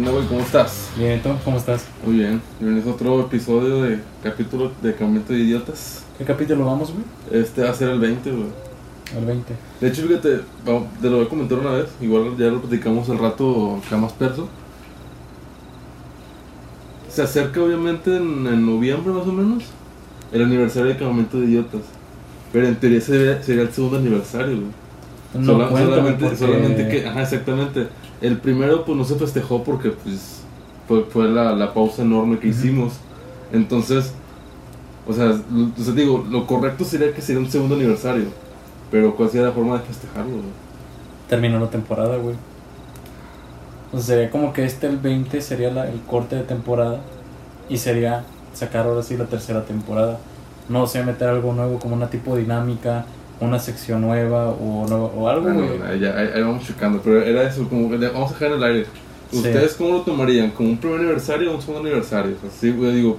¿Qué onda, güey? ¿Cómo estás? Bien, ¿y tú? ¿Cómo estás? Muy bien. Bienvenidos a otro episodio de capítulo de Campamento de Idiotas. ¿Qué capítulo vamos, güey? Este va a ser el 20, güey. El 20. De hecho, fíjate, te lo voy a comentar una vez. Igual ya lo platicamos al rato acá más perso. Se acerca, obviamente, en, en noviembre más o menos, el aniversario de Campamento de Idiotas. Pero en teoría sería, sería el segundo aniversario, güey. No cuenta, solamente, porque- solamente que, ajá, exactamente. El primero, pues no se festejó porque, pues, fue, fue la, la pausa enorme que hicimos. Entonces, o sea, lo- o sea, digo, lo correcto sería que sería un segundo aniversario. Pero, ¿cuál sería la forma de festejarlo? güey? Terminó la temporada, güey. O sea, sería como que este, el 20, sería la- el corte de temporada. Y sería sacar ahora sí la tercera temporada. No sé, meter algo nuevo como una tipo dinámica, una sección nueva o, nueva- o algo, ahí, ya- ahí- ahí vamos checando. Pero era eso, como vamos a dejar en el aire. Sí. ¿Ustedes cómo lo tomarían? ¿Como un primer aniversario o un segundo aniversario? O sea, sí, güey, digo,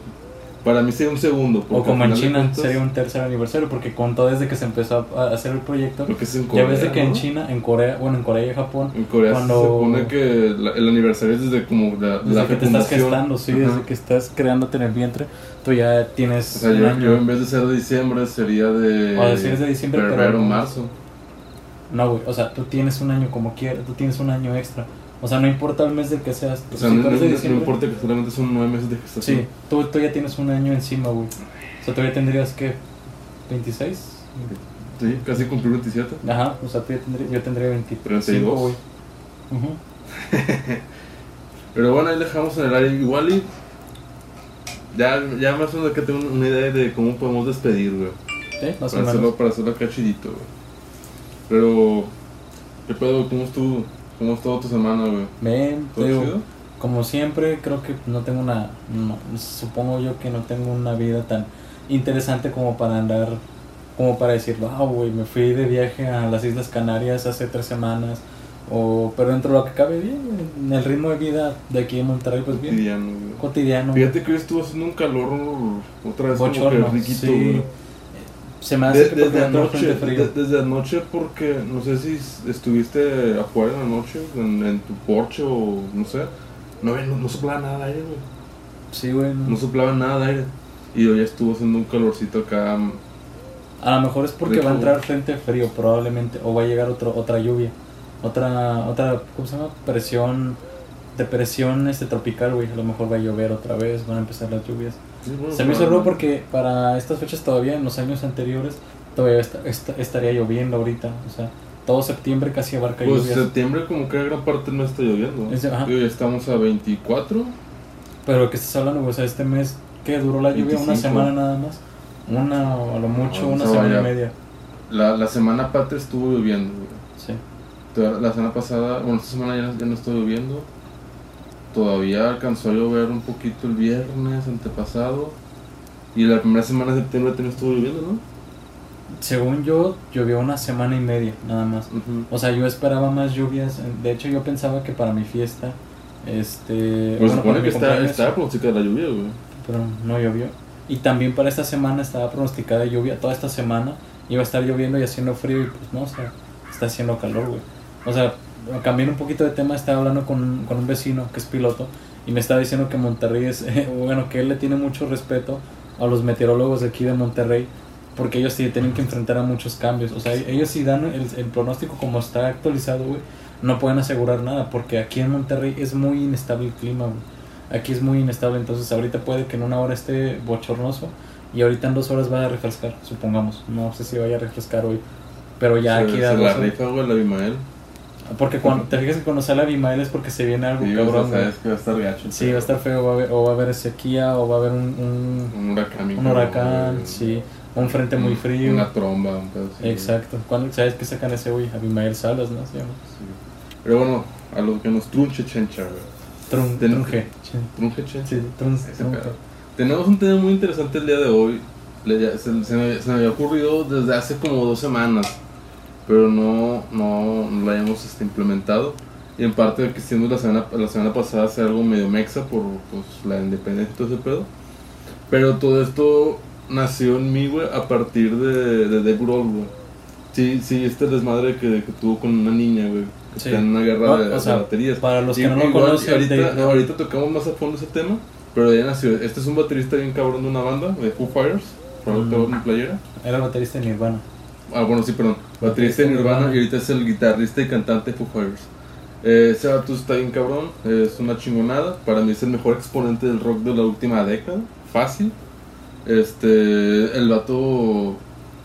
para mí sería un segundo. O como en China cuentas, sería un tercer aniversario, porque contó desde que se empezó a hacer el proyecto. Es en Ya Corea, ves de que en ¿no? China, en Corea, bueno, en Corea y Japón, En Corea Cuando- se supone que la- el aniversario es desde como la, desde la que te estás gestando, sí, Ajá. desde que estás creándote en el vientre, tú ya tienes O sea, un yo, año. yo en vez de ser de diciembre sería de. O decir es de diciembre, pero febrero, no. marzo. No, güey, o sea, tú tienes un año como quieras, tú tienes un año extra. O sea, no importa el mes del que seas. O sea, si no, importa que solamente son nueve meses de gestación. Sí, tú, tú ya tienes un año encima, güey. O sea, ya tendrías que 26. Sí, casi cumplí 27. Ajá, o sea, tú ya tendrías, yo tendría 25, 32. güey. Pero bueno, ahí dejamos en el área. Igual y. Ya, ya más o menos que tengo una idea de cómo podemos despedir, güey. Sí, más o Para menos. hacerlo, para hacerlo acá chidito, güey. Pero. ¿Qué pedo? ¿Cómo estuvo? ¿Cómo estuvo tu semana, güey? ¿Todo digo, como siempre, creo que no tengo una. no, supongo yo que no tengo una vida tan interesante como para andar. Como para decir, wow, güey, me fui de viaje a las Islas Canarias hace tres semanas. O, pero dentro de lo que cabe bien, en el ritmo de vida de aquí en Monterrey, pues bien. Cotidiano, güey. Cotidiano. Fíjate que hoy estuvo haciendo un calor otra vez como bochorno. que riquito, sí. güey. Se me hace De- que desde anoche, de- desde anoche porque no sé si estuviste afuera en la noche, en, en tu porche o no sé, no, no, no soplaba nada de aire, güey. Sí, güey. No soplaba nada de aire. Y hoy estuvo haciendo un calorcito acá. mm, A lo mejor es porque Rico, va a entrar frente frío, probablemente. O va a llegar otro, otra lluvia. Otra, otra, ¿cómo se llama? Presión, depresión este, tropical, güey. A lo mejor va a llover otra vez, van a empezar las lluvias. Se me hizo raro porque para estas fechas todavía, en los años anteriores, todavía esta- estaría lloviendo ahorita. O sea, todo septiembre casi abarca Pues lluvias. septiembre como que gran parte no está lloviendo. Es- ajá. Y hoy estamos a 24. Pero que estás hablando, o sea, este mes, ¿qué duró la lluvia? Una 25. semana nada más. Una, o a lo mucho, No, una semana y media. La, la semana patria estuvo lloviendo, güey. Sí. La semana pasada, bueno, esta semana ya, no- ya no está lloviendo. Todavía alcanzó a llover un poquito el viernes antepasado. Y la primera semana de septiembre también estuvo lloviendo, ¿no? Según yo, llovió una semana y media, nada más. O sea, yo esperaba más lluvias. De hecho, yo pensaba que para mi fiesta, este... Pues bueno, supone que está pronosticada la lluvia, güey. Pero no llovió. Y también para esta semana estaba pronosticada lluvia. Toda esta semana iba a estar lloviendo y haciendo frío y pues no, o sea, está haciendo calor, güey. O sea, cambiando un poquito de tema, estaba hablando con, con un vecino que es piloto y me estaba diciendo que Monterrey es, bueno, que él le tiene mucho respeto a los meteorólogos de aquí de Monterrey porque ellos sí tienen que enfrentar a muchos cambios. O sea, ellos sí dan el, el pronóstico como está actualizado, güey. No pueden asegurar nada porque aquí en Monterrey es muy inestable el clima, güey. Aquí es muy inestable, entonces ahorita puede que en una hora esté bochornoso y ahorita en dos horas vaya a refrescar, supongamos. No sé si vaya a refrescar hoy, pero ya se, aquí se da la dos- rifa, güey, la Abimael. Porque cuando te fijas que cuando sale Abimael es porque se viene algo Sí, o sea, cabrón. güey. sabes que va a estar gacho. Sí, va a estar feo, va a haber, o va a haber sequía, o va a haber un, un, Un huracán. un huracán, sí, un frente muy frío. Una tromba, un pedo así, Exacto. ¿Cuándo, ¿Sabes qué sacan ese güey? Abimael Salas, ¿no? Sí. Pero bueno, a lo que nos trunche chencha, güey. Trun, trunje. Trunche chencha. Sí, trun, Ese trunje. pedo. Tenemos un tema muy interesante el día de hoy. Le- se, se me, se me había ocurrido desde hace como dos semanas, pero no, no, no lo habíamos este, implementado. Y en parte que siendo la semana, la semana pasada hacer algo medio mexa por pues, la independencia y todo ese pedo. Pero todo esto nació en mí, güey, a partir de, de Dave Grohl, güey. Sí, sí, este desmadre que, que tuvo con una niña, güey. Que Sí. está en una guerra de, o sea, baterías. para los que no lo conocen, ahorita, Dave- ahorita tocamos más a fondo ese tema. Pero ya nació. Este es un baterista bien cabrón de una banda, de Foo Fighters. Por Mm. playera. Era baterista de Nirvana. Ah, bueno, sí, perdón. Baterista de Nirvana y ahorita es el guitarrista y cantante Foo Fighters. Eh, ese vato está bien cabrón, es una chingonada. Para mí es el mejor exponente del rock de la última década. Fácil. Este, el vato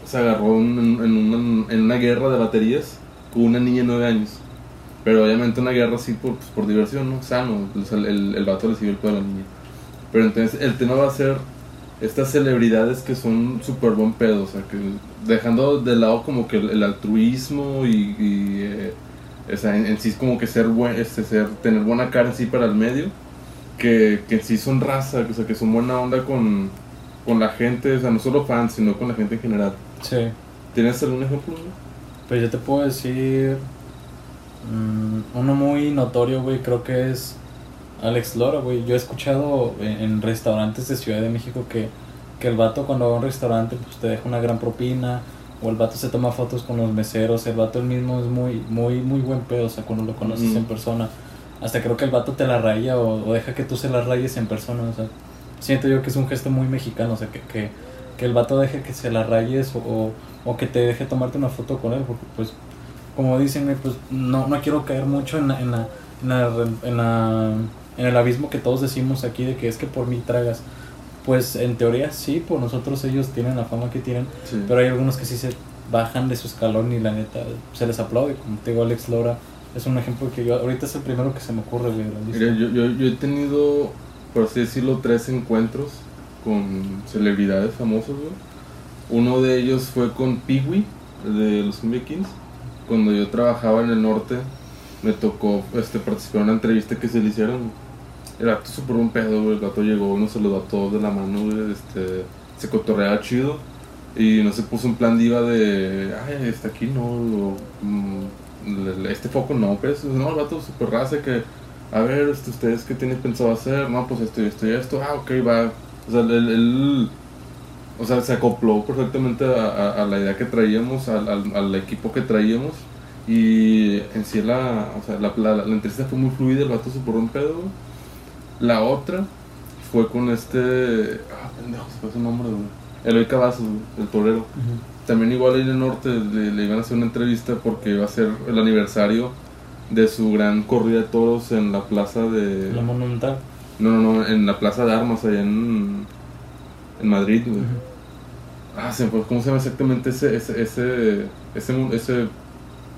se agarró en, en una, en una guerra de baterías con una niña de 9 años. Pero obviamente una guerra así por, pues, por diversión, ¿no? Sano. O sea, el, el vato le siguió el pedo a la niña. Pero entonces el tema va a ser estas celebridades que son súper buen pedo, o sea, que dejando de lado como que el, el altruismo y, y, eh, o sea, en, en sí es como que ser buen, este, ser, tener buena cara en sí para el medio, que, que en sí son raza, o sea, que son buena onda con, con la gente, o sea, no solo fans, sino con la gente en general. Sí. ¿Tienes algún ejemplo? Pues yo te puedo decir. mm, uno muy notorio, güey, creo que es Alex Lora, güey. Yo he escuchado en, restaurantes de Ciudad de México que, que el vato cuando va a un restaurante pues te deja una gran propina. O el vato se toma fotos con los meseros. El vato él mismo es muy, muy, muy buen pedo. O sea, cuando lo conoces en persona. Hasta creo que el vato te la raya o, o deja que tú se la rayes en persona. O sea, siento yo que es un gesto muy mexicano. O sea, que, que, que el vato deje que se la rayes o, o, o que te deje tomarte una foto con él. Porque, pues, como dicen, pues no, no quiero caer mucho en la, en, la, en, la, en, la- en el abismo que todos decimos aquí de que es que por mí tragas. Pues en teoría sí, por nosotros ellos tienen la fama que tienen. Sí. Pero hay algunos que sí se bajan de su escalón y la neta se les aplaude. Como te digo, Alex Lora es un ejemplo que yo ahorita es el primero que se me ocurre, güey. Mira, yo, yo, yo he tenido, por así decirlo, tres encuentros con celebridades famosas, güey. Uno de ellos fue con Peewee, de los Cumbia Kings. Cuando yo trabajaba en el norte, me tocó este, participar en una entrevista que se le hicieron. El acto súper un pedo, güey. El gato llegó, nos saludó a todos de la mano, güey. Este, se cotorreaba chido. Y no se puso un plan diva de, ay, está aquí no, mm, este foco no, pues, no, el vato súper raza que, a ver, este, ustedes qué tienen pensado hacer, no, pues esto y esto y esto, ah, ok, va, o sea, él, o sea, se acopló perfectamente a, a- a la idea que traíamos, al, al, al equipo que traíamos, y en sí la, o sea, la, la, la entrevista fue muy fluida, el vato súper buen pedo. La otra fue con este, ah, pendejo, se fue su nombre, güey, Eloy Cavazos, el torero. También igual ahí en el norte le, le iban a hacer una entrevista porque iba a ser el aniversario de su gran corrida de toros en la plaza de... La monumental. No, no, no, en la plaza de armas allá en, en Madrid, güey. Ah, se me fue, ¿cómo se llama exactamente ese, ese, ese, ese,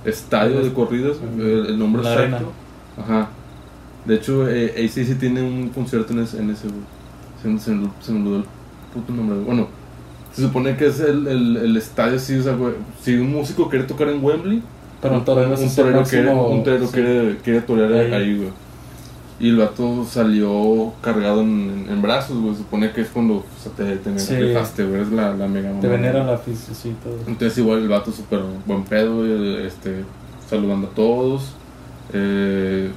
estadio de corridas? El, nombre exacto. Ajá. De hecho, eh, ACC tiene un concierto en ese, en ese. Se, me- se, se me olvidó el puto nombre. Bueno, se supone que es el, el, el estadio así, o sea, güey. Si un músico quiere tocar en Wembley, Pero un torero un quiere, un torero sí. quiere, quiere torear Ahí. ahí, güey. Y el vato salió cargado en, en, en brazos, güey. Se supone que es cuando o sea, te, te Sí. güey. Es la, la mega Te venera la sí, todo. Entonces igual el vato súper buen pedo, güey, este, saludando a todos. eh,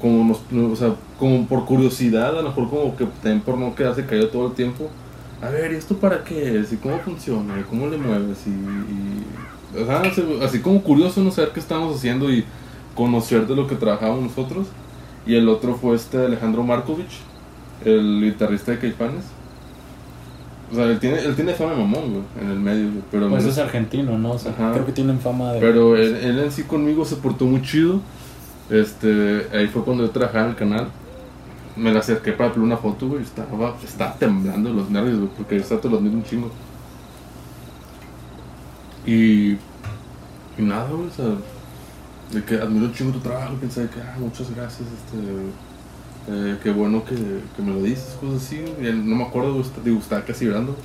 como, nos, no, o sea, como por curiosidad, a lo mejor como que también por no quedarse caído todo el tiempo. A ver, ¿y esto para qué es? ¿Y cómo funciona? ¿Y cómo le mueves? Y, y- o sea, así, como curioso no saber qué estamos haciendo y conocer de lo que trabajamos nosotros. Y el otro fue este Alejandro Markovich, el guitarrista de Caifanes. O sea, él tiene, él tiene fama de mamón, güey, en el medio, güey, pero Pues no- es argentino, ¿no? O sea, Ajá. creo que tienen fama de. pero él, él en sí conmigo se portó muy chido. Este, ahí fue cuando yo trabajaba en el canal. Me la acerqué para pedir una foto, güey. Estaba, estaba temblando los nervios, güey, porque está todos los mismos un chingo. Y, y nada, güey, o sea, de que admiro un chingo tu trabajo, pensé que, ah, muchas gracias, este, eh, qué bueno que, que me lo dices, cosas así. Y él- no me acuerdo, güey, digo, estaba casi llorando.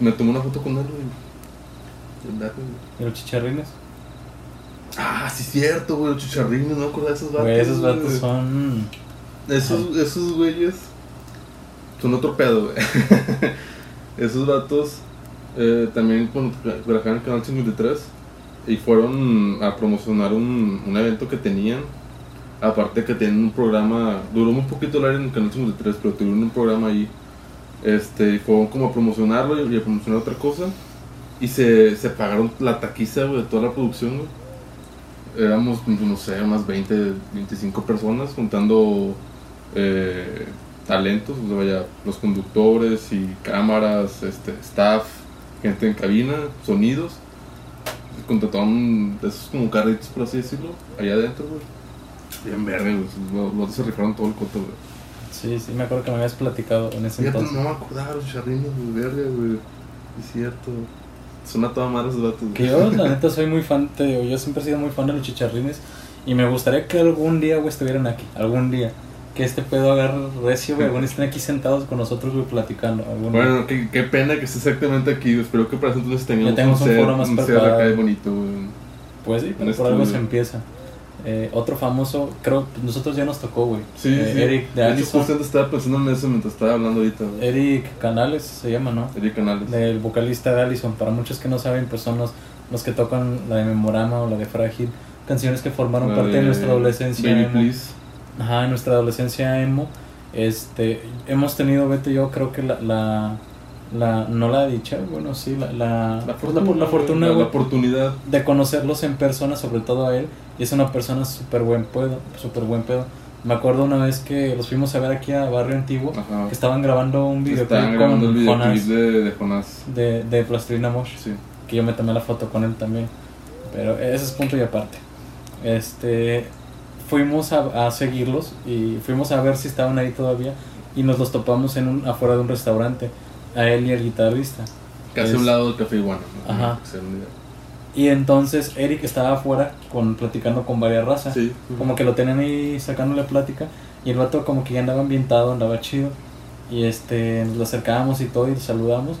Me tomé una foto con él, güey. Güey. ¿Y los chicharrines? Ah, sí, cierto, güey, los chicharrines, no me acuerdo de esos vatos. Güey, esos vatos güey. son. Esos, esos güeyes son otro pedo, güey. esos vatos eh, también cuando tra- trabajaban en el Canal 53 y fueron a promocionar un, un evento que tenían. Aparte que tienen un programa, duró muy poquito el aire en Canal 53, pero tuvieron un programa ahí. Este, y fueron como a promocionarlo y a promocionar otra cosa. Y se, se pagaron la taquiza, güey, de toda la producción, güey. Éramos, no sé, unas 20, 25 personas juntando eh, talentos, o sea, vaya, los conductores y cámaras, este, staff, gente en cabina, sonidos. Contrataron esos como carritos, por así decirlo, allá adentro, güey. Bien. Los, los se rifaron todo el coto, güey. Sí, sí, me acuerdo que me habías platicado en ese Fíjate, entonces. no me acordaba los charrinos, güey, verga, güey. Es cierto. Son a toda madre esos datos, güey. Que yo, la neta, soy muy fan, te digo, yo siempre he sido muy fan de los chicharrines y me gustaría que algún día, güey, estuvieran aquí, algún día. Que este pedo agarre recio, güey, algún estén aquí sentados con nosotros, güey, platicando. Bueno, qué, qué pena que esté exactamente aquí, güey. Espero que para ese entonces tengamos Ya un set, foro más preparado. acá de bonito, güey. Pues sí, pero un por algo se empieza. Eh, otro famoso, creo nosotros ya nos tocó, güey. Sí, Eh, sí. Eric de Allison. estaba pensando en eso mientras estaba hablando ahorita, güey. Eric Canales se llama, ¿no? Eric Canales. Del vocalista de Allison. Para muchos que no saben, pues son los, los que tocan la de Memorama o la de Frágil. Canciones que formaron La parte de, de nuestra adolescencia. Baby emo. Please. Ajá, en nuestra adolescencia emo. Este, hemos tenido, Beto y yo, creo que la, la, la no la dicha, bueno, sí, la, la, La fortuna, la fortuna, la, oportunidad. de conocerlos en persona, sobre todo a él. Y es una persona súper buen pedo, súper buen pedo. Me acuerdo una vez que los fuimos a ver aquí a Barrio Antiguo, Ajá. que estaban grabando un videoclip Estaban grabando el con videoclip Jonas de, de Jonás. de, de Plastilina Mosh, Sí. que yo me tomé la foto con él también. Pero ese es punto y aparte. Este, fuimos a, a seguirlos y fuimos a ver si estaban ahí todavía y nos los topamos en un, afuera de un restaurante, a él y al guitarrista. Casi a un lado del Café Iguana. ¿no? Ajá. Y entonces Eric estaba afuera con, platicando con varias razas. Sí. Como que lo tenían ahí sacándole plática y el vato como que ya andaba ambientado, andaba chido. Y este, lo acercábamos y todo y lo saludamos.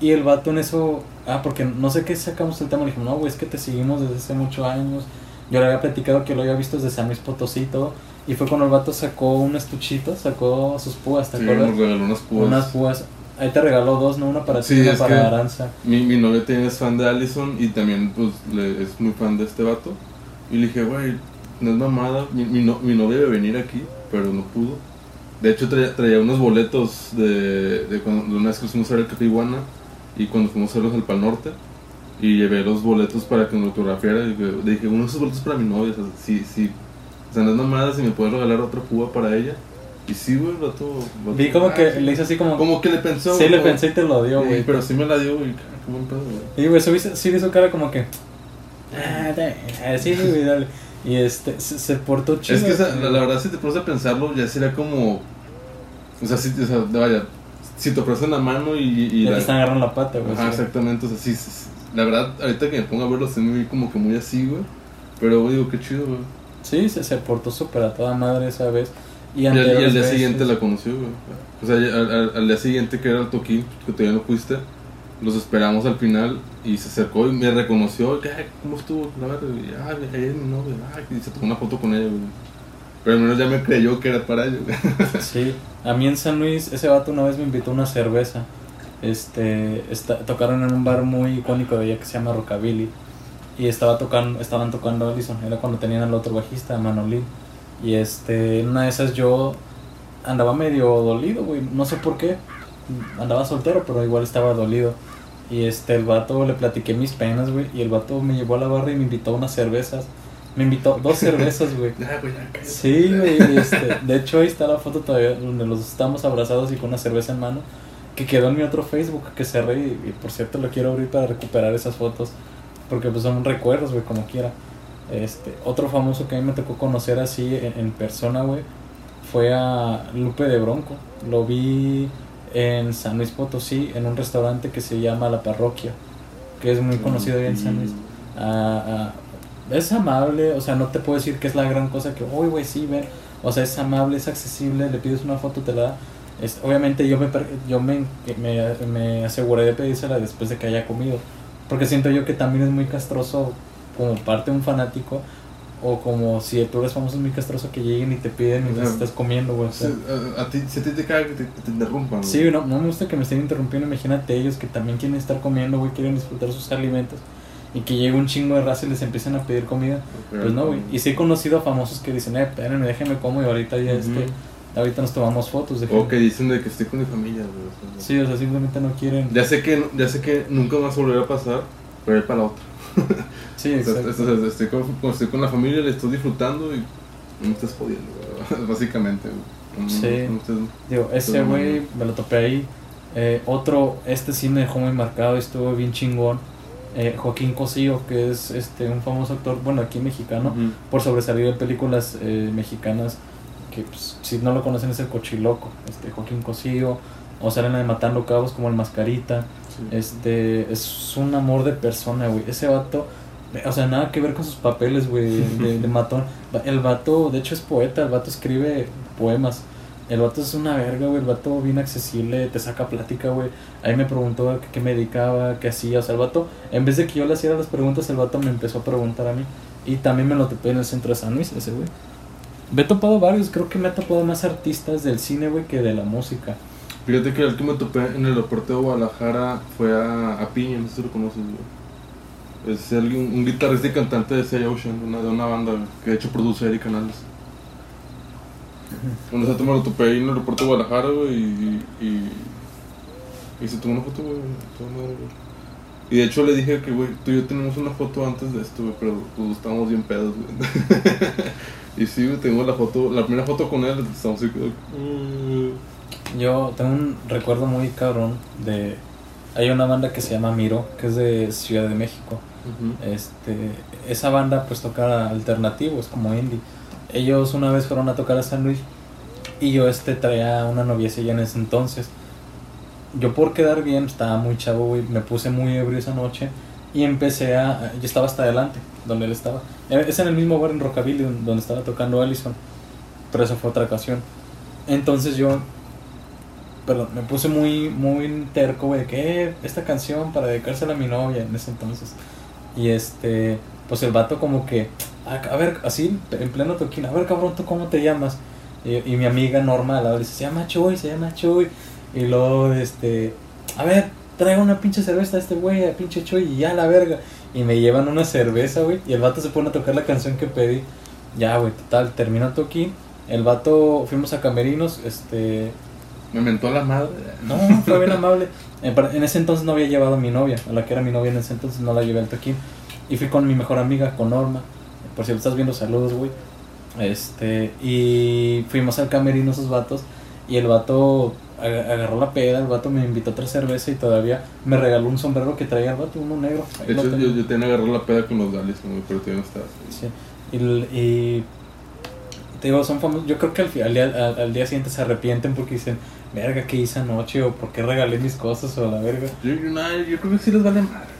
Y el vato en eso, ah, porque no sé qué sacamos el tema, le dijimos, no, güey, es que te seguimos desde hace muchos años. Yo le había platicado que lo había visto desde San Luis Potosí y todo. Y fue cuando el vato sacó un estuchito, sacó sus púas, ¿te Sí, acuerdas? unas púas. Unas púas. Ahí te regaló dos, ¿no? Una para ti Sí, y una para Aranza. Mi, mi novia también es fan de Allison y también pues le- es muy fan de este vato. Y le dije, güey, no es mamada, mi, mi, no- mi novia debe venir aquí, pero no pudo. De hecho traía, traía unos boletos de, de, cuando, de una vez que fuimos a ver el Café Iguana y cuando fuimos a verlos al Pal Norte. Y llevé los boletos para que me autografiara y le dije, uno de esos boletos para mi novia, o sea, sí, sí. O sea, no es mamada si me puede regalar otra púa para ella. Y sí, güey, vato... vato- Vi como ah, que sí. le hice así como... Como que le pensó. sí, le como- pensé y te lo dio, Sí, güey. pero sí me la dio, güey. Qué buen pedo, güey. Y güey, sí, sí hizo cara como que. Ah, así, güey, dale. Y este, se, se portó chido. Es que esa- güey. la, la verdad, si te pones a pensarlo, ya sería como. O sea, si, o sea, vaya, si te ofrecen la mano y. y Ya la- te están agarrando la pata, güey. Ajá, sí. exactamente. O sea, sí, sí, sí. La verdad, ahorita que me pongo a verlo, estoy muy, como que muy así, güey. Pero digo, qué chido, güey. Sí, se, se portó súper a toda madre esa vez. Y, Y, al, y al día veces- siguiente la conoció, güey. O sea, al, al- al día siguiente que era el toquín, que todavía no fuiste, los esperamos al final y se acercó y me reconoció. "Ay, ¿Cómo estuvo? La verdad, y, ah, es mi novia. Ay, y se tomó una foto con ella, güey. Pero al menos ya me creyó que era para ella, güey. Sí, a mí en San Luis, ese vato una vez me invitó una cerveza. Este, esta- tocaron en un bar muy icónico de allá que se llama Rockabilly. Y estaba tocando, estaban tocando Allison, era cuando tenían al otro bajista, Manolín. Y este, en una de esas yo andaba medio dolido, güey, no sé por qué. Andaba soltero, pero igual estaba dolido. Y este, el vato le platiqué mis penas, güey. Y el vato me llevó a la barra y me invitó a unas cervezas. Me invitó dos cervezas, güey. Cállate. Sí, güey, este, de hecho ahí está la foto todavía donde los estamos abrazados y con una cerveza en mano que quedó en mi otro Facebook que cerré y, y, por cierto lo quiero abrir para recuperar esas fotos porque pues son recuerdos, güey, como quiera. Este, otro famoso que a mí me tocó conocer así en, en persona, güey, fue a Lupe de Bronco. Lo vi en San Luis Potosí en un restaurante que se llama La Parroquia, que es muy conocido ahí en San Luis. Ah, ah, es amable, o sea, no te puedo decir que es la gran cosa que, uy, güey, sí, ven. O sea, es amable, es accesible, le pides una foto, te la da. Es, obviamente yo me yo me, me, me aseguré de pedírsela después de que haya comido. Porque siento yo que también es muy castroso como parte de un fanático. O como si tú eres famoso es muy castroso que lleguen y te piden mientras Ajá. estás comiendo, güey. o sea. A, a ti, si a ti te caga que te, te interrumpan, güey. Sí, no, no me gusta que me estén interrumpiendo. Imagínate ellos que también quieren estar comiendo, güey, quieren disfrutar sus alimentos. Y que llegue un chingo de raza y les empiecen a pedir comida. Pues no, güey. Y sí he conocido a famosos que dicen, eh, espérenme, déjenme como y ahorita ya este, Ujú. ahorita nos tomamos fotos. De O que dicen de que estoy con mi familia, güey. o Sí, o sea, simplemente no quieren. Ya sé que, ya sé que nunca más volverá a pasar, pero es para la otra. Sí, exacto. o sea, estoy, con, estoy con la familia, le estoy disfrutando y no me estás jodiendo, básicamente. No- Sí. no estés- Digo, ese güey me lo topé ahí. Eh, otro, este sí me dejó muy marcado, estuvo bien chingón. Eh, Joaquín Cosío, que es este un famoso actor, bueno, aquí mexicano, por sobresalir en películas eh, mexicanas que pues, si no lo conocen es el cochiloco, este Joaquín Cosío, o salen de Matando Cabos como el Mascarita, Sí. este es un amor de persona, güey, ese vato, o sea, nada que ver con sus papeles, güey, de, de matón, el vato, de hecho es poeta, el vato escribe poemas, el vato es una verga, güey, el vato bien accesible, te saca plática, güey, ahí me preguntó a qué, me dedicaba, qué hacía, o sea, el vato, en vez de que yo le hiciera las preguntas, el vato me empezó a preguntar a mí, y también me lo topé en el centro de San Luis, ese güey. Me he topado varios, creo que me he topado más artistas del cine, güey, que de la música. Fíjate que el que me topé en el aeropuerto de Guadalajara fue a, a Piña, no sé si lo conoces, güey. Es alguien- un guitarrista y cantante de Say Ocean, una, de una banda que de hecho produce Eric Canales. Bueno, ese me lo topé ahí en el aeropuerto de Guadalajara, güey, y, y, y se tomó una foto, güey. Y de hecho le dije que, güey, tú y yo tenemos una foto antes de esto, güey, pero pues estábamos bien pedos, güey. y sí, güey, tengo la foto, la primera foto con él, estamos así. Yo tengo un recuerdo muy cabrón de... Hay una banda que se llama Miro, que es de Ciudad de México. Este, esa banda pues toca alternativo, es como indie. Ellos una vez fueron a tocar a San Luis y yo este traía una noviecilla en ese entonces. Yo por quedar bien, estaba muy chavo, güey, me puse muy ebrio esa noche y empecé a... Yo estaba hasta adelante, donde él estaba. Eh, Es en el mismo bar en Rockabilly don- donde estaba tocando Allison, pero esa fue otra ocasión. Entonces yo, perdón, me puse muy, muy terco, güey, que "Eh, esta canción para dedicársela a mi novia en ese entonces. Y este, pues el vato como que, a, a ver, así en pleno toquín, a ver cabrón, ¿tú cómo te llamas? Y, mi amiga Norma al lado dice, se llama Chuy, se llama Chuy. Y luego, este, a ver, traiga una pinche cerveza a este güey, a pinche Chuy, y ya la verga. Y me llevan una cerveza, güey, y el vato se pone a tocar la canción que pedí. Ya, güey, total, terminó el toquín. El vato, fuimos a Camerinos, este, Me mentó la madre. no, fue bien amable. En, ese entonces no había llevado a mi novia, a la que era mi novia en ese entonces no la llevé al toquín. Y fui con mi mejor amiga, con Norma. Por si lo estás viendo, saludos, güey. Este, y fuimos al camerino esos vatos. Y el vato ag- agarró la peda, el vato me invitó a otra cerveza y todavía me regaló un sombrero que traía el vato, uno negro. Ahí De hecho, yo, yo tenía que agarrar la peda con los güey, pero todavía no estás. Sí. Y, te digo, son famosos. Yo creo que al, al, día, al, al día siguiente se arrepienten porque dicen, verga, ¿qué hice anoche? O ¿por qué regalé mis cosas? O la verga. Yo, yo, yo creo que sí les vale madre.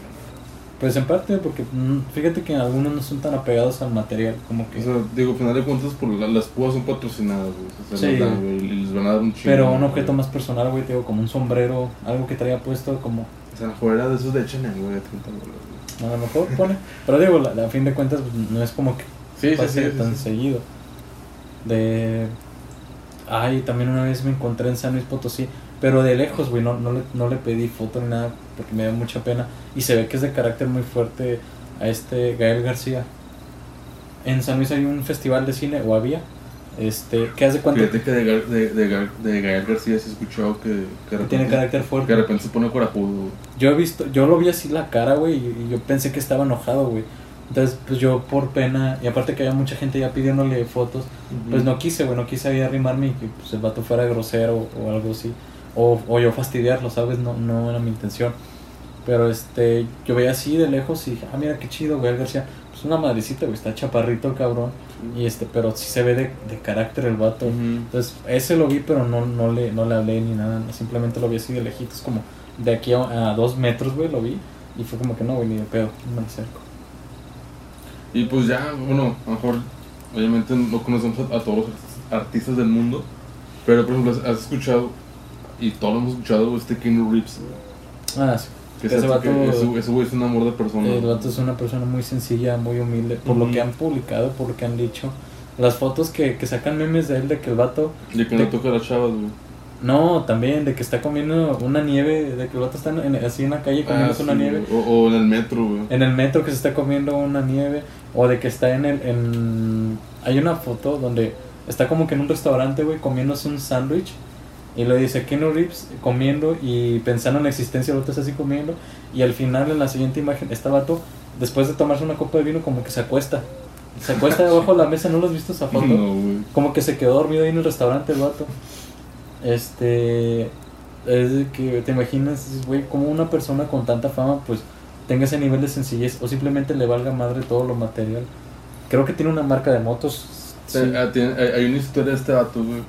Pues en parte porque mm, fíjate que algunos no son tan apegados al material, como que... O sea, digo, al final de cuentas, por la- las púas son patrocinadas, güey. O sea, Sí. dan, güey, les van a dar un chingo. pero un güey. objeto más personal, güey, te digo, como un sombrero, algo que traía puesto, como... O sea, fuera de esos de H&M, güey, de 30 dólares, güey. A lo mejor pone... Pero digo, la- la- a fin de cuentas pues, no es como que Sí, sí, pase sí. sí, tan seguido. De... Ay, también una vez me encontré en San Luis Potosí, pero de lejos, güey, no, no, le, no le pedí foto ni nada porque me da mucha pena. Y se ve que es de carácter muy fuerte a este Gael García. En San Luis hay un festival de cine, o había, este, que hace cuenta Fíjate que de, de, de, Gael García sí he escuchado que, que, que repente, tiene carácter que fuerte. de repente se pone corajudo. Yo he visto, yo lo vi así la cara, güey, y yo pensé que estaba enojado, güey. Entonces, pues yo por pena, y aparte que había mucha gente ya pidiéndole fotos, pues no quise, güey, no quise ahí arrimarme y que pues, el vato fuera grosero o algo así. O, o yo fastidiarlo, ¿sabes? No, no era mi intención. Pero este, yo veía así de lejos y dije, ah, mira qué chido, güey, García. Pues una madrecita, güey, está chaparrito el cabrón. Y este, pero sí se ve de, de carácter el vato. Entonces, ese lo vi, pero no, no, le, no le hablé ni nada. Simplemente lo vi así de lejitos, como de aquí a, a dos metros, güey, lo vi. Y fue como que no, güey, ni de pedo, no me acerco. Y pues ya, bueno, a lo mejor, obviamente no conocemos a, a todos los artistas del mundo, pero por ejemplo, has- escuchado, y todos lo hemos escuchado, este Keanu Reeves, Ah, sí. que Ese vato- que ese, ese güey es un amor de persona. El vato es una persona muy sencilla, muy humilde, por lo que han publicado, por lo que han dicho. Las fotos que, que sacan memes de él, de que el vato... De que no toca a las chavas, güey. No, también, de que está comiendo una nieve, de que el vato está en- así en la calle comiéndose Ah, una nieve. O, o en el metro, güey. En el metro que se está comiendo una nieve. O de que está en el... En... Hay una foto donde está como que en un restaurante, güey, comiéndose un sándwich. Y le dice Keanu Reeves comiendo y pensando en la existencia, el otro está así comiendo. Y al final, en la siguiente imagen, está vato, después de tomarse una copa de vino, como que se acuesta. Se acuesta debajo de la mesa, ¿no lo has visto esa foto? No, güey. Como que se quedó dormido ahí en el restaurante el vato. Este. Es de que te imaginas, güey, como una persona con tanta fama, pues tenga ese nivel de sencillez o simplemente le valga madre todo lo material. Creo que tiene una marca de motos. sí. Ah, hay, una historia de este vato, güey.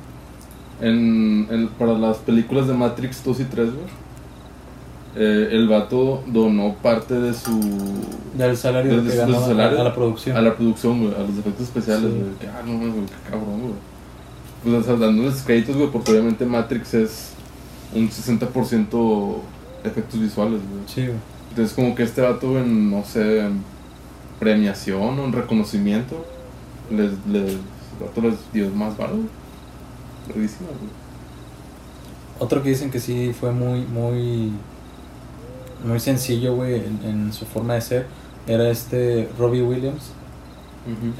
En, en- para las películas de Matrix 2 y 3, güey. eh, el vato donó parte de su. Del salario de- su salario a la producción. A la producción, güey, a los efectos especiales, Sí. güey. Que, ah, no, güey, qué cabrón, güey. Pues, o sea, dándoles créditos, güey, porque obviamente Matrix es un 60% efectos visuales, güey. Sí, güey. Entonces, como que este vato, en, no sé, en premiación o en reconocimiento, les, les, el vato les dio más varo. Buenísimo, güey. Otro que dicen que sí fue muy, muy, muy sencillo, güey, en, en su forma de ser, era este Robbie Williams.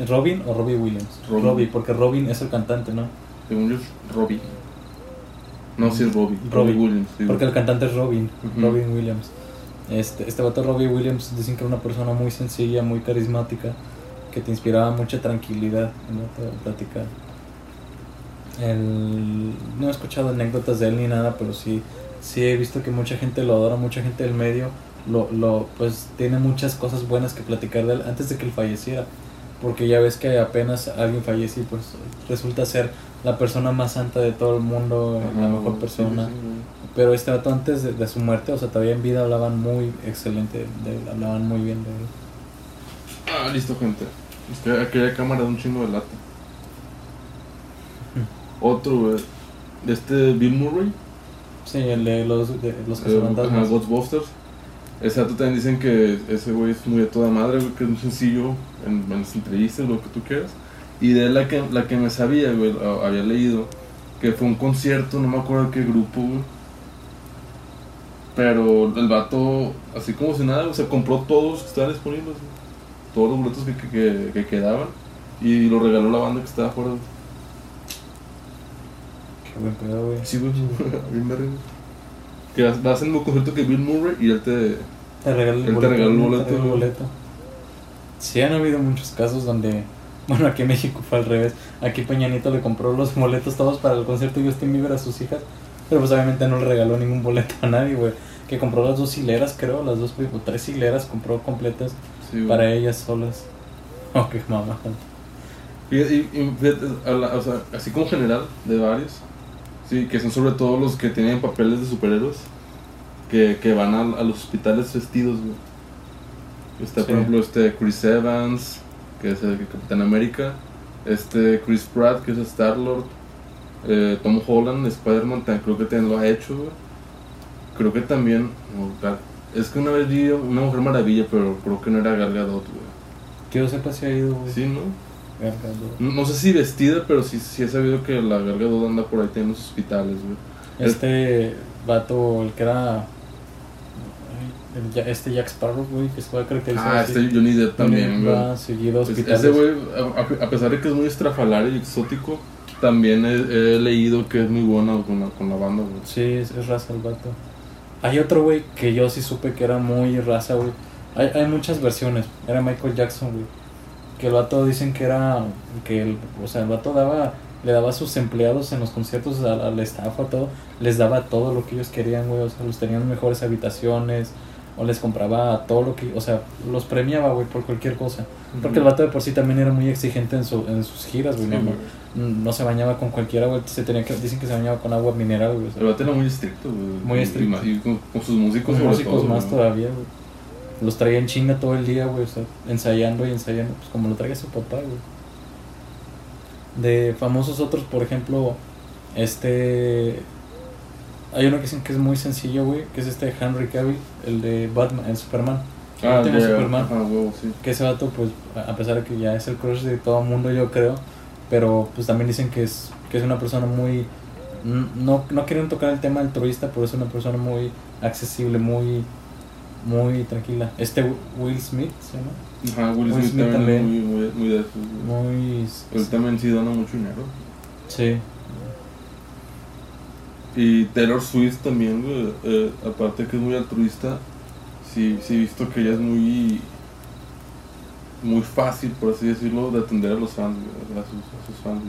¿Es ¿Robin o Robbie Williams? Robin. Robbie, porque Robin es el cantante, ¿no? Según yo, es Robbie. No, sí es. Robbie. Robbie Williams. sí, Porque el cantante es Robin. Robin Williams. Este, este vato Robbie Williams dicen que era una persona muy sencilla, muy carismática, que te inspiraba mucha tranquilidad en platicar. El, no he escuchado anécdotas de él ni nada, pero sí, sí he visto que mucha gente lo adora, mucha gente del medio lo, lo, pues tiene muchas cosas buenas que platicar de él antes de que él falleciera. Porque ya ves que apenas alguien fallece y pues resulta ser la persona más santa de todo el mundo, la mejor sí, persona. sí. Pero este vato antes de, de su muerte, o sea, todavía en vida hablaban muy excelente de él, hablaban muy bien de él. Ah, listo, gente. Es que aquella cámara da un chingo de lata. Otro, güey. De este Bill Murray. Sí, el de los, de los eh, cazafantasmas. Ghostbusters. Ese dato también dicen que ese güey es muy de toda madre, güey, que es muy sencillo en, en las entrevistas, lo que tú quieras. Y de la que, la que me sabía, güey, había leído, que fue un concierto, no me acuerdo de qué grupo, güey. Pero el vato, así como si nada, o sea, compró todos los que estaban disponibles, güey. Todos los boletos que, que, que, que quedaban. Y lo regaló la banda que estaba afuera. güey. Qué buen pedo, güey. Sí, güey, bien verga. Que vas al mismo concierto que Bill Murray y él te... Te regaló el te regaló el boleto. Sí, han habido muchos casos donde. Bueno, aquí en México fue al revés. Aquí Peñanito le compró los boletos todos para el concierto de Justin Bieber a sus hijas. Pero pues obviamente no le regaló ningún boleto a nadie, güey. Que compró las dos hileras, creo, las dos, o tres hileras compró completas Sí, para ellas solas. Oh, qué mamá. Y, y- y fíjate, a la- o sea, así como general, de varios, sí, que son sobre todo los que tienen papeles de superhéroes, que, que van a, a los hospitales vestidos, güey. Está, Sí. por ejemplo, este Chris Evans, que es el Capitán América, este Chris Pratt, que es Star-Lord, eh, Tom Holland, Spider-Man, creo que también lo ha hecho, güey. Creo que también, claro, es que una vez vi una Mujer Maravilla, pero creo que no era Gal Gadot, güey. Que yo sepa si ha ido, güey. Sí, ¿no? No, no sé si vestida, pero sí, sí he sabido que la Gal Gadot anda por ahí en los hospitales, güey. Este vato, el que era. El este Jack Sparrow, güey, que se a caracterizar. Ah, así. este Johnny Depp también, güey. Va seguido a. Ese güey, a, a pesar de que es muy estrafalario y exótico, también he, he leído que es muy bueno con la, con la banda, güey. Sí, es, es raza el vato. Hay otro, güey, que yo sí supe que era muy raza, güey. Hay, hay muchas versiones. Era Michael Jackson, güey. Que el vato dicen que era. Que el, o sea, el vato daba. Le daba a sus empleados en los conciertos, al, al staff, a todo. Les daba todo lo que ellos querían, güey. O sea, los tenían mejores habitaciones. O les compraba todo lo que. O sea, los premiaba, güey, por cualquier cosa. Porque el vato de por sí también era muy exigente en, su, en sus giras, güey. Sí, no, se bañaba con cualquiera, güey. Se tenía que, dicen que se bañaba con agua mineral, güey. El vato era muy estricto, güey. Muy estricto. Y, con, con sus músicos, con músicos todo, más todavía, güey. Los traía en chinga todo el día, güey, o sea, ensayando y ensayando, pues como lo traía su papá, güey. De famosos otros, por ejemplo, este... Hay uno que dicen que es muy sencillo, güey, que es este Henry Cavill, el de Batman, el Superman. Ah, ya, Superman. Ajá, huevo, sí. Que ese vato, pues, a pesar de que ya es el crush de todo el mundo, yo creo, pero pues también dicen que es, que es una persona muy... No, no quieren tocar el tema altruista, pero es una persona muy accesible, muy... muy tranquila. Este Will Smith se llama. Ajá, Will, Will Smith, Smith también, es también. muy, muy, muy de esos. Muy. Él también sí dona mucho dinero. Sí. Y Taylor Swift también, eh, aparte que es muy altruista, sí, sí visto que ella es muy muy fácil, por así decirlo, de atender a los fans, a sus, fans.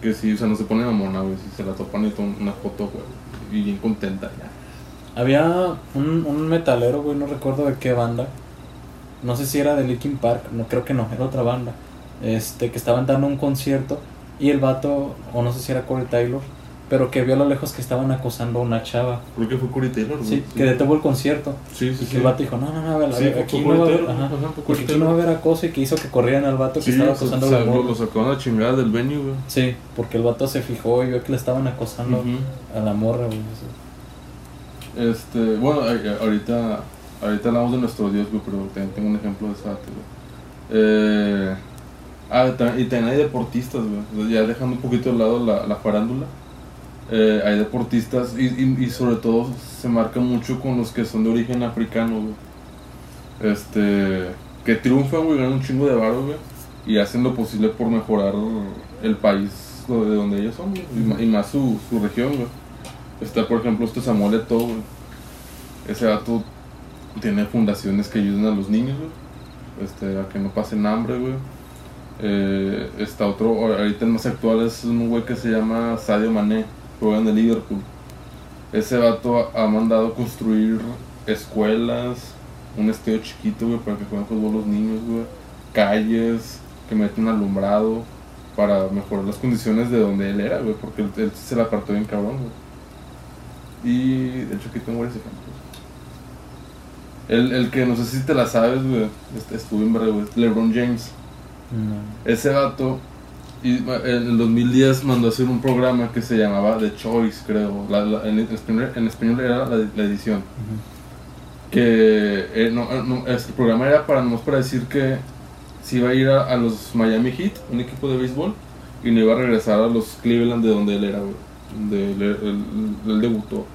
Que sí, o sea, no se pone mamona, güey, si se la topan y una foto, güey, y bien contenta ya. Había un, un metalero, güey, no recuerdo de qué banda. No sé si era de Linkin Park, no creo que no, era otra banda. Este, que estaban dando un concierto y el vato, o no sé si era Corey Taylor, pero que vio a lo lejos que estaban acosando a una chava. Creo que fue Corey Taylor, güey. Sí, que detuvo el concierto. Sí, sí, Y sí. que el vato dijo, no, no, no, a ver, Sí, fue- aquí, no va a haber, ajá, ajá, porque aquí no va a haber acoso y que hizo que corrieran al vato que Sí, estaba acosando a la morra. lo sacaron a chingada del venue, güey. Sí, porque el vato se fijó y vio que le estaban acosando a la morra, güey. Este, bueno, ahorita, ahorita hablamos de nuestro Dios, güey, pero también tengo un ejemplo de vato, güey. Eh, ah, y también hay deportistas, güey. O sea, Ya dejando un poquito de lado la, la farándula. Eh, hay deportistas y, y, sobre todo se marca mucho con los que son de origen africano. Este, que triunfan, güey, ganan un chingo de varo, güey. Y hacen lo posible por mejorar el país de donde ellos son, y, más su, su región. Está, por ejemplo, este Samuel. Ese vato tiene fundaciones que ayudan a los niños. Este, a que no pasen hambre, güey. Eh, está otro, ahorita el más actual es un güey que se llama Sadio Mané, juega en el Liverpool. Ese vato ha mandado construir escuelas, un estadio chiquito, güey, para que jueguen fútbol los niños, güey. Calles, que meten alumbrado, para mejorar las condiciones de donde él era, güey, porque él, se la apartó bien cabrón, güey. Y de hecho aquí tengo varios ejemplos. El, el que no sé si te la sabes, güey, este, estuvo en breve, güey, LeBron James. No. Ese vato y, en el 2010 mandó a hacer un programa que se llamaba The Choice, creo. La- la- en, español, en español era la, la edición. Ujú. Que eh, no, eh, no, este programa era para nomás para decir que se iba a ir a, a los Miami Heat, un equipo de béisbol, y no iba a regresar a los Cleveland de donde él era, güey. Donde él, él- él debutó.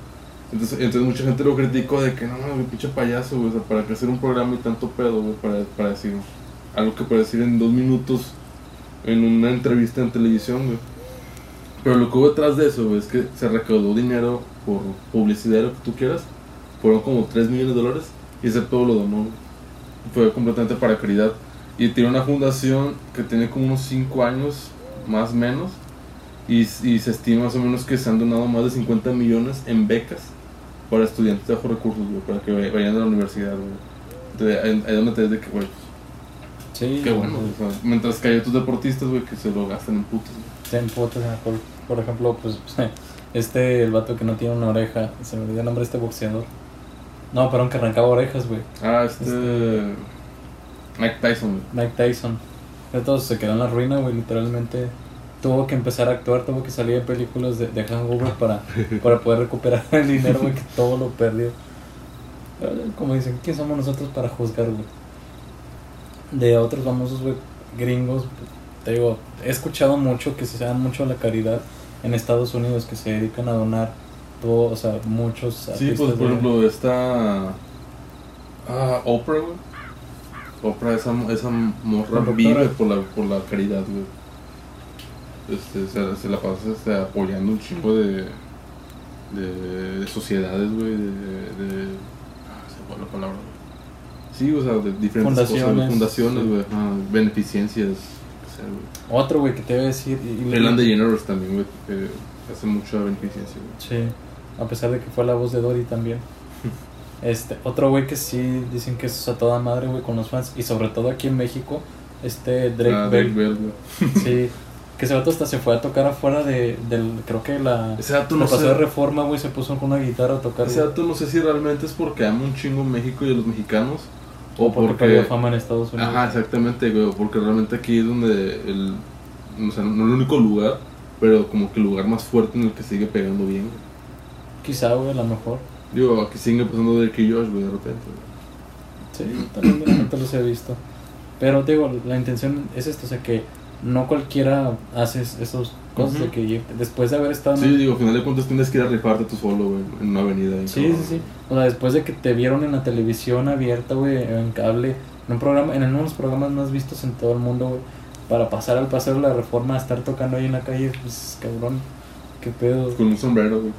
Entonces, entonces mucha gente lo criticó de que no, no, pinche payaso, güey. O sea, para que hacer un programa y tanto pedo, güey, para, para decir algo que puede decir en dos minutos en una entrevista en televisión, güey. Pero lo que hubo detrás de eso, güey, es que se recaudó dinero por publicidad, lo que tú quieras. Fueron como 3 millones de dólares y ese todo lo donó. güey. Fue completamente para caridad. Y tiene una fundación que tiene como unos 5 años, más o menos. Y, y se estima más o menos que se han donado más de 50 millones en becas para estudiantes de bajos recursos, güey, para que vay- vayan a la universidad, güey. Entonces, ahí ahí donde te ves de que, güey, Sí, qué bueno. o sea, mientras que hay otros deportistas, güey, que se lo gastan en putos, güey. Ten putas, por, por ejemplo, pues este, el vato que no tiene una oreja, se me olvidó el nombre de este boxeador. No, perdón, que arrancaba orejas, güey. Ah, este. Mike Tyson, güey. Mike Tyson. Entonces se quedó en la ruina, güey, literalmente. Tuvo que empezar a actuar, tuvo que salir de películas de, de hangover para, para poder recuperar el dinero, güey, que todo lo perdió. Pero, Como dicen, ¿quién somos nosotros para juzgar, güey? De otros famosos, güey, gringos, te digo, he escuchado mucho que se dan mucho a la caridad en Estados Unidos, que se dedican a donar todo, o sea, muchos Sí, pues por de- ejemplo, está. Ah, Oprah, güey. Oprah, esa, esa morra vive por la, por la caridad, güey. Este, se, se la pasa este, apoyando un chingo de. de, de sociedades, güey. De, de. Ah, se fue la palabra. Sí, o sea, de diferentes cosas, Fundaciones, fundaciones, sí. güey. beneficencias, o sea, güey. Otro, güey, que te voy a decir. y- y- Ellen DeGeneres también, güey, que hace mucha beneficencia, güey. Sí, a pesar de que fue la voz de Dory también. Este, otro güey que sí dicen que es a toda madre, güey, con los fans. Y sobre todo aquí en México, este Drake Ah, Bell. Drake Bell, güey. Sí, que ese vato hasta se fue a tocar afuera de, del, creo que la... Ese dato no sé. de reforma, güey, se puso con una guitarra a tocar. Ese dato no sé si realmente es porque ama un chingo México y a los mexicanos. O porque porque. perdió fama en Estados Unidos. Ajá, exactamente, güey. Porque realmente aquí es donde el. O sea, no el único lugar, pero como que el lugar más fuerte en el que sigue pegando bien, güey. Quizá, güey, a lo mejor. Digo, aquí sigue pasando de que Josh, güey, de repente. güey. Sí, también de repente los he visto. Pero, digo, la intención es esto, o sea, que no cualquiera hace es- esos cosas de que después de haber estado en Sí, digo, al final de cuentas tienes que ir a rifarte tú solo, güey, en una avenida. ahí, Sí, cabrón. sí, sí. O sea, después de que te vieron en la televisión abierta, güey, en cable, en un programa, en uno de los programas más vistos en todo el mundo, güey, para pasar al paseo de la reforma, a estar tocando ahí en la calle, pues cabrón, qué pedo. Con un sombrero, güey.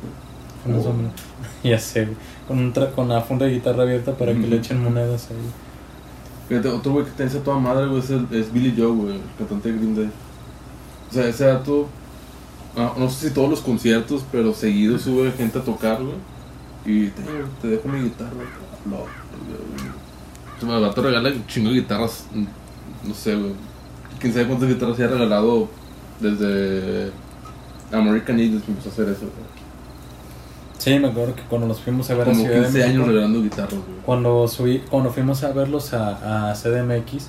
Con un sombrero. Ya sé, güey. Con, un tra- con la funda de guitarra abierta para que le echen monedas ahí. Fíjate, otro güey que te dice a toda madre, güey, es, el- es Billy Joe, güey, el cantante de Green Day. O sea, ese dato, ah, no sé si todos los conciertos, pero seguido sube gente a tocar, güey. Y te, te dejo mi guitarra, no, güey. El vato regala un chingo de guitarras, no sé, güey. Quién sabe cuántas guitarras se ha regalado desde American que empezó a hacer eso, güey. Sí, me acuerdo que cuando los fuimos a ver a Como Ciudad de 15 años México, regalando guitarras, güey. cuando, subí, cuando fuimos a verlos a, a CDMX,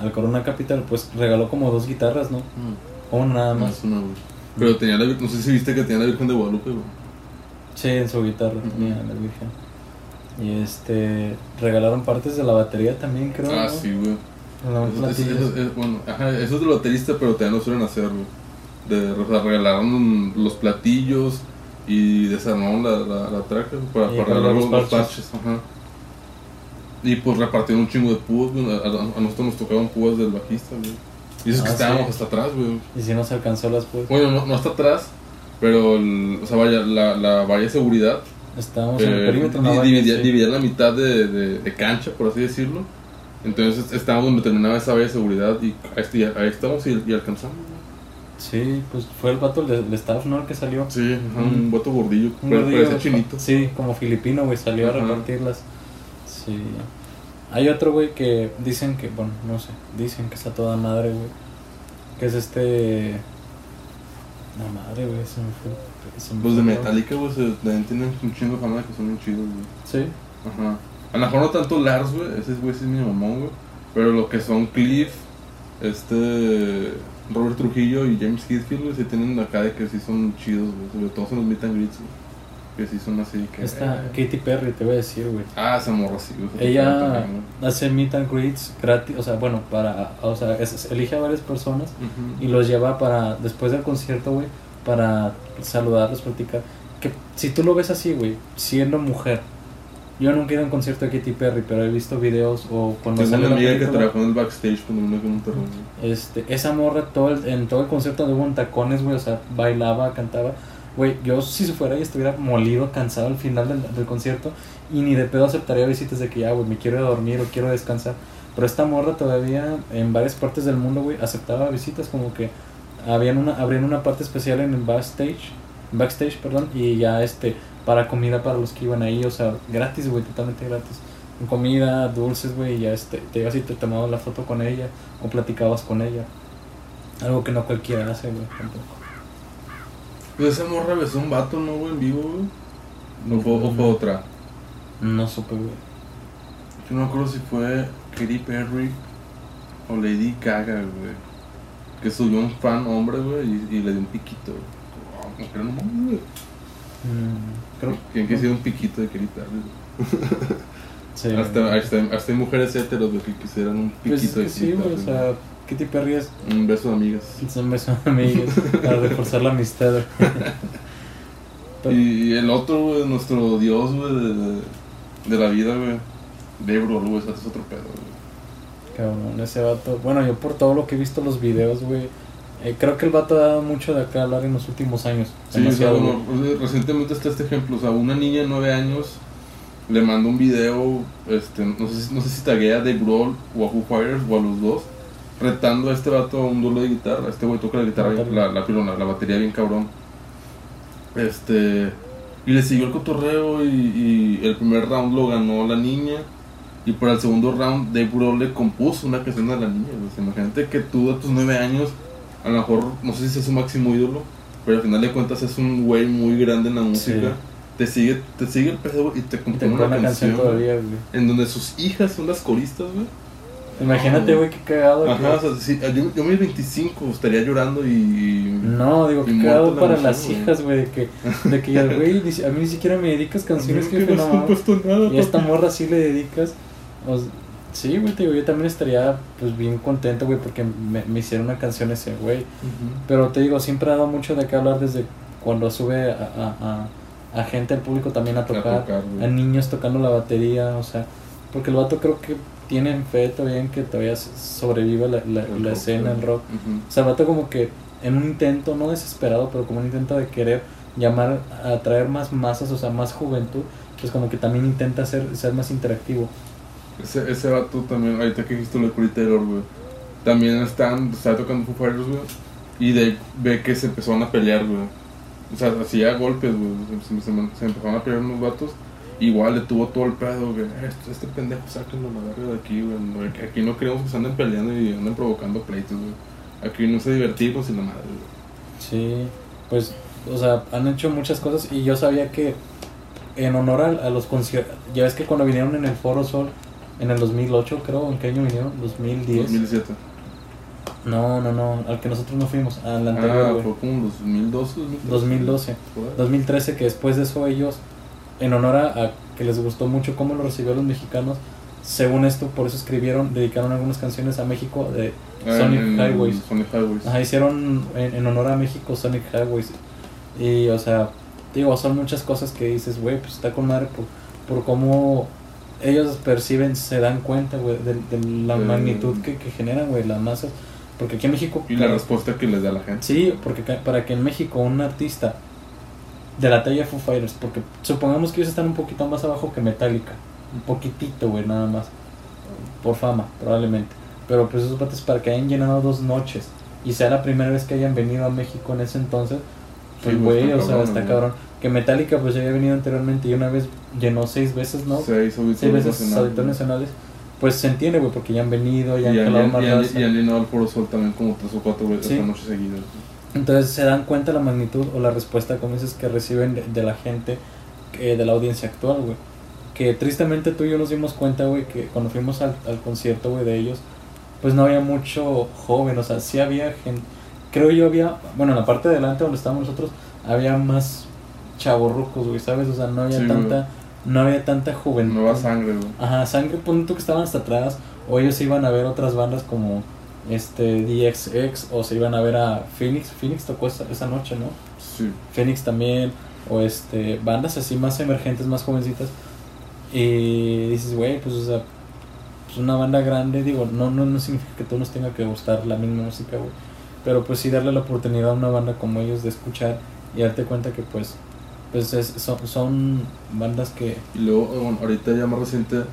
al Corona Capital, pues regaló como dos guitarras, ¿no? Mm. Una nada No, más. es una. Pero tenía la, no sé si viste que tenía la Virgen de Guadalupe, güey. Sí, en su guitarra Ujú. tenía la Virgen. Y este, regalaron partes de la batería también, creo. Ah, ¿no? sí, güey. Es- bueno, ajá, eso es del baterista, pero también lo suelen hacer, güey. De, o sea, regalaron los platillos y desarmaron la, la, la traca güey, para, para los los, parches. Ajá. Y pues repartieron un chingo de púas, güey. A, a- nosotros nos tocaban púas del bajista, güey. Y eso es que Ah, estábamos sí. hasta atrás, güey. Y si no se alcanzó las pues. Bueno, no, no hasta atrás, pero, el- o sea, vaya, la, la valla de seguridad Estábamos en el eh, perímetro di- dividía, sí. dividía la mitad de, de, de cancha, por así decirlo. Entonces estábamos donde terminaba esa valla de seguridad y ahí, ahí estamos y, y alcanzamos. Sí, pues fue el vato del staff, ¿no? El que salió. Sí, ajá, un voto gordillo, Un gordillo, parece chinito. Sí, como filipino, güey, salió Ajá. a repartirlas. Sí. Hay otro, güey, que dicen que, bueno, no sé, dicen que está toda madre, güey. Que es este... La madre, güey, se me fue. se me Los de Metallica, güey, se- también tienen un chingo de fama de que son bien chidos, güey. Sí. Ajá. A lo mejor no tanto Lars, güey, ese güey sí es mi mamón, güey. Pero lo que son Cliff, este. Robert Trujillo y James Hetfield, güey, sí tienen acá de que sí son chidos, güey. Sobre todo son los meet and greets, güey. Que sí son así que. Esta Katy Perry, te voy a decir, güey. Ah, esa morra sí, güey. Ella también, güey. hace meet and greets gratis, o sea, bueno, para, o sea, es- elige a varias personas y los lleva para, después del concierto, güey, para saludarlos, platicar. Que si tú lo ves así, güey, siendo mujer, yo nunca he ido a un concierto de Katy Perry, pero he visto videos o cuando sale una amiga que trabajó en el backstage cuando aquí en Monterrey. güey. este, esa morra todo el- en todo el concierto anduvo en tacones, güey, o sea, bailaba, cantaba. Güey, yo si se fuera y estuviera molido, cansado al final del, del concierto y ni de pedo aceptaría visitas de que ya, güey, me quiero ir a dormir o quiero descansar. Pero esta morra todavía en varias partes del mundo, güey, aceptaba visitas como que habían una, abrían una parte especial en el backstage, backstage, perdón, y ya este, para comida para los que iban ahí, o sea, gratis, güey, totalmente gratis. Comida, dulces, güey, y ya este, te ibas y te tomabas la foto con ella o platicabas con ella. Algo que no cualquiera hace, güey, tampoco. Pues esa morra besó un vato, ¿no, güey? En vivo, güey. O fue, o fue otra. No supe, güey. Yo no me acuerdo si fue Katy Perry o Lady Gaga, güey. Que subió un fan hombre, güey, y, y le dio un piquito, güey. Oh, como que no mames, creo ¿Quién quisiera un piquito de güey? sí, hasta, hasta, hasta hay mujeres heteros, güey, que quisieran un Pues piquito de es que Katy sí, güey, o sea, Katy Perry es Un beso de amigas. son besos amigos para reforzar la amistad. Y el otro, güey, nuestro dios, güey, de, de, de la vida, güey. Grohl, güey, ese es otro pedo, güey. Cabrón, ese vato. Bueno, yo por todo lo que he visto los videos, güey. Eh, creo que el vato ha dado mucho de acá hablar en los últimos años. Sí, o sea, Demasiado, bueno, recientemente está este ejemplo, o sea, una niña de 9 años le manda un video, este, no sé, si- no sé si taguea a Dave Grohl o a Foo Fighters o a los dos, retando a este vato a un duelo de guitarra. Este güey toca la guitarra, Batería. la, la, la, la batería bien cabrón. Este, y le siguió el cotorreo y, y el primer round lo ganó la niña. Y para el segundo round, Dave Grohl le compuso una canción a la niña. sea, imagínate que tú a tus 9 años, a lo mejor, no sé si es su máximo ídolo, pero al final de cuentas es un güey muy grande en la música. Te sigue, te sigue el pedo y te compone pone una una canción canción, güey, todavía, güey. en donde sus hijas son las coristas, güey. Imagínate, güey, qué cagado. Ajá, que- o sea, sí, yo, yo mis 25 estaría llorando y... No, digo, Y muerto cagado la para emoción, las hijas, güey, de que, de que ya, güey, a mí ni siquiera me dedicas canciones A mí que no me has compuesto nada, Y a esta morra sí le dedicas. o Sí, güey, te digo, yo también estaría pues bien contento, güey, porque me, me hicieron una canción ese, güey. Pero te digo, siempre ha dado mucho de qué hablar desde cuando sube a, a, a, a gente, al público también a tocar, a niños tocando la batería, o sea, porque el vato creo que tienen fe todavía en que todavía sobreviva la, la, la rock, escena, güey. el rock. O sea, el vato como que en un intento, no desesperado, pero como un intento de querer llamar, a atraer más masas, o sea, más juventud, pues como que también intenta ser, ser más interactivo. Ese, ese vato también, ahorita que dijiste lo de Corey Taylor, güey. También están, estaba tocando Foo Fighters, güey. Y de, ve que se empezaron a pelear, güey. O sea, hacía golpes, güey. Se, se- se- empezaron a pelear unos vatos. Igual le tuvo todo el pedo, güey. Este, este pendejo, sáquenlo la de aquí, güey. Aquí no queremos que se anden peleando y anden provocando pleitos, güey. Aquí no se divertimos y la madre, güey. Sí, pues, o sea, han hecho muchas cosas y yo sabía que en honor a, a los conciertos, ya ves que cuando vinieron en el Foro Sol, en el 2008 creo, ¿en qué año vinieron? 2010. 2017. No, no, no, al que nosotros no fuimos, al anterior, Ah, fue como 2012, 2012. Por ahí. 2013, que después de eso ellos, en honor a, a que les gustó mucho cómo lo recibieron los mexicanos, según esto, por eso escribieron, dedicaron algunas canciones a México de Ah, Sonic en Highways. Sonic Highways. Ajá, hicieron en, en honor a México Sonic Highways. Y, o sea, digo, son muchas cosas que dices, güey, pues está con madre por, por cómo ellos perciben, se dan cuenta, güey, de, de la Eh. magnitud que, que generan, güey, las masas. Porque aquí en México... Y la respuesta que les da la gente. Sí, porque para que en México un artista de la talla Foo Fighters, porque supongamos que ellos están un poquito más abajo que Metallica, un poquitito, güey, nada más, por fama, probablemente. Pero pues esos vatos para que hayan llenado dos noches y sea la primera vez que hayan venido a México en ese entonces, pues pues, güey, o sea, está cabrón. Que Metallica pues ya había venido anteriormente y una vez llenó seis veces, ¿no? Seis seis veces auditorios nacionales. Pues se entiende, güey, porque ya han venido, Y ya han han, jalado y más raza. y han llenado el Foro Sol también como tres o cuatro veces Sí. esta noche seguidas. Entonces se dan cuenta la magnitud o la respuesta, como dices, que reciben de, de la gente, que- de la audiencia actual, güey. Que tristemente tú y yo nos dimos cuenta, güey, que cuando fuimos al, al concierto, güey, de ellos, pues no había mucho joven, o sea, sí había gente, creo yo había, bueno, en la parte de adelante donde estábamos nosotros, había más chavorrucos, güey, ¿sabes? O sea, no había Sí, tanta, no había tanta juventud. Nueva sangre, güey. Ajá, sangre, pon tú que estaban hasta atrás, o ellos iban a ver otras bandas como este DXX, o se iban a ver a Phoenix, Phoenix tocó esa, esa noche, ¿no? Sí. Phoenix también, o este, bandas así más emergentes, más jovencitas, y dices, güey, pues o sea, pues una banda grande, digo, no, no, no significa que todos nos tenga que gustar la misma música, güey, pero pues sí darle la oportunidad a una banda como ellos de escuchar y darte cuenta que pues, pues es- son, son bandas que, Y luego, bueno, ahorita ya más reciente,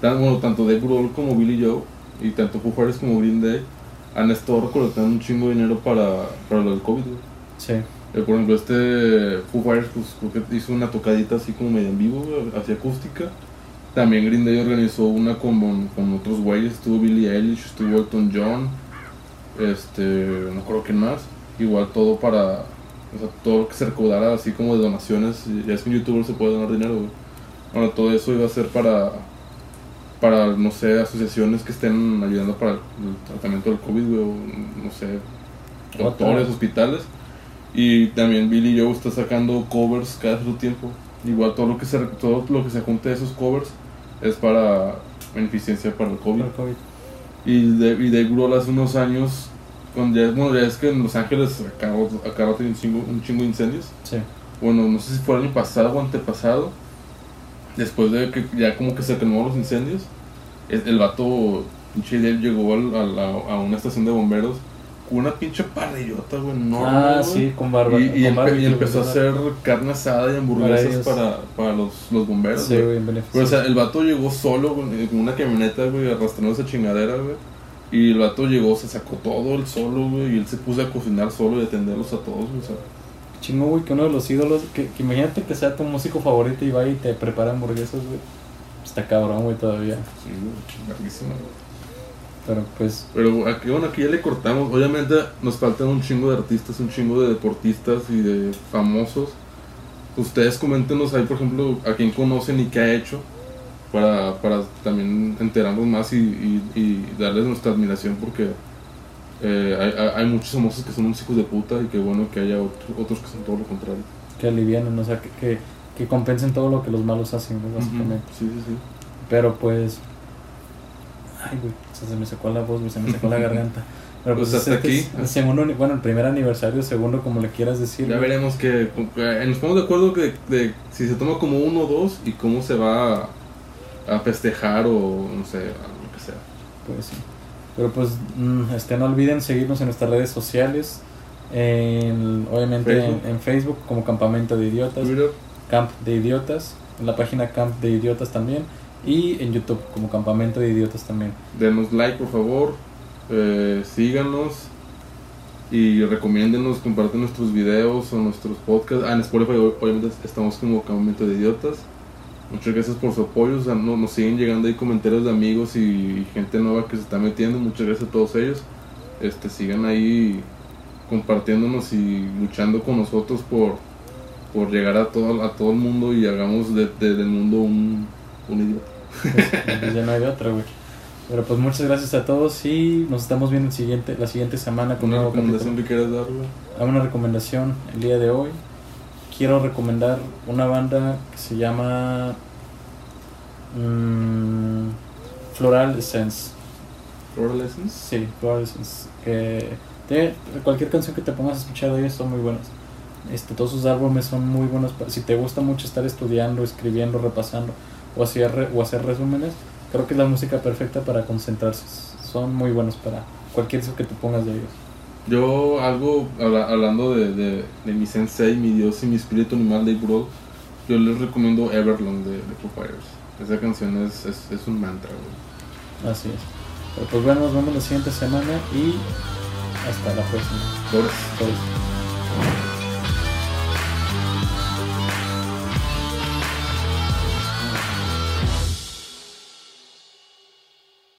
tan- bueno, tanto Dave Grohl como Billy Joe, y tanto Foo Fighters como Green Day, han estado recolectando un chingo de dinero para, para lo del COVID, güey. sí, Eh, por ejemplo, este Foo Fighters pues, creo que hizo una tocadita así como medio en vivo, así acústica. También Green Day organizó una con, con otros güeyes, estuvo Billie Eilish, estuvo Elton John, este, no creo que más. Igual todo para, o sea, todo lo que se recaudara así como de donaciones, ya es que en YouTube se puede donar dinero, güey. Bueno, todo eso iba a ser para, para, no sé, asociaciones que estén ayudando para el tratamiento del COVID, güey, o, no sé, doctores, hospitales. Y también Billy Joe está sacando covers cada cierto tiempo. Igual todo lo que se todo lo que se junte de esos covers es para beneficencia para el COVID. Y de, y de Grohl hace unos años, cuando ya, bueno, ya es que en Los Ángeles rato hay un chingo, un chingo de incendios. Sí, Bueno, no sé si fue el año pasado o antepasado. Después de que ya como que se calmó los incendios, el, el vato, pinche llegó a, la- a una estación de bomberos con una pinche parrillota, güey, enorme, ah, güey. sí, con barba. Y, y con empe- barbecue, y empezó a hacer carne asada y hamburguesas para, para los, los bomberos. Sí, güey. güey, en beneficio. Pero, o sea, el vato llegó solo con, con una camioneta, güey, arrastrando esa chingadera, güey. Y el vato llegó, se sacó todo el solo, güey, y él se puso a cocinar solo y atenderlos a todos, güey. O sea, Chingo, güey, que uno de los ídolos, que, que imagínate que sea tu músico favorito y va y te prepara hamburguesas, güey. Está cabrón, güey, todavía. sí, güey, chingadísimo, güey. Pero pues, Pero aquí, bueno, aquí ya le cortamos. Obviamente nos faltan un chingo de artistas, un chingo de deportistas y de famosos. Ustedes coméntenos ahí, por ejemplo, a quién conocen y qué ha hecho. Para, para también enterarnos más y, y, y darles nuestra admiración porque eh, hay, hay- muchos famosos que son unos hijos de puta y que bueno que haya otro- otros que son todo lo contrario. que alivianen, o sea, que, que, que compensen todo lo que los malos hacen, güey, básicamente. Ujú, Sí, sí, sí. Pero pues, Ay, güey, se me secó la voz, se me secó la garganta. Pero Pues pues, hasta este aquí. el segundo, ni- bueno, el primer aniversario, segundo, como le quieras decir. Ya veremos que, que- nos ponemos de acuerdo que, de si se toma como uno o dos y cómo se va a, a festejar o no sé, lo que sea. Pues sí. Pero pues, mm, este, no olviden seguirnos en nuestras redes sociales. En, obviamente Facebook. En, en Facebook como Campamento de Idiotas, Twitter, Camp de Idiotas, en la página Camp de Idiotas también, y en YouTube como Campamento de Idiotas también. denos like por favor, eh, síganos y recomiéndenos, comparten nuestros videos o nuestros podcasts. Ah, en Spotify obviamente estamos como Campamento de Idiotas. Muchas gracias por su apoyo, o sea, no- nos siguen llegando ahí comentarios de amigos y gente nueva que se está metiendo. Muchas gracias a todos ellos. Este, sigan ahí compartiéndonos y luchando con nosotros por, por llegar a todo, a todo el mundo y hagamos de, de- del mundo un, un idiota. Pues, pues ya no hay de otra, güey. Pero pues muchas gracias a todos y nos estamos viendo el siguiente, la siguiente semana con un ¿Una nuevo recomendación capítulo. que quieras dar, güey? Hago una recomendación el día de hoy. Quiero recomendar una banda que se llama mm, Floral Essence. Floral Essence. Sí, Floral Essence. Que te- cualquier canción que te pongas a escuchar de ellos son muy buenas. Este, todos sus álbumes son muy buenos. Si te gusta mucho estar estudiando, escribiendo, repasando o hacer, re- o hacer resúmenes, creo que es la música perfecta para concentrarse. Son muy buenos para cualquier eso que te pongas de ellos. Yo, algo habla- hablando de, de, de mi sensei, mi dios y mi espíritu animal, Dave Grohl, yo les recomiendo Everlong de, de Foo Fighters. Esa canción es, es, es un mantra, güey. Así es. Pero pues bueno, nos vemos la siguiente semana y hasta la próxima. Flores. Todos.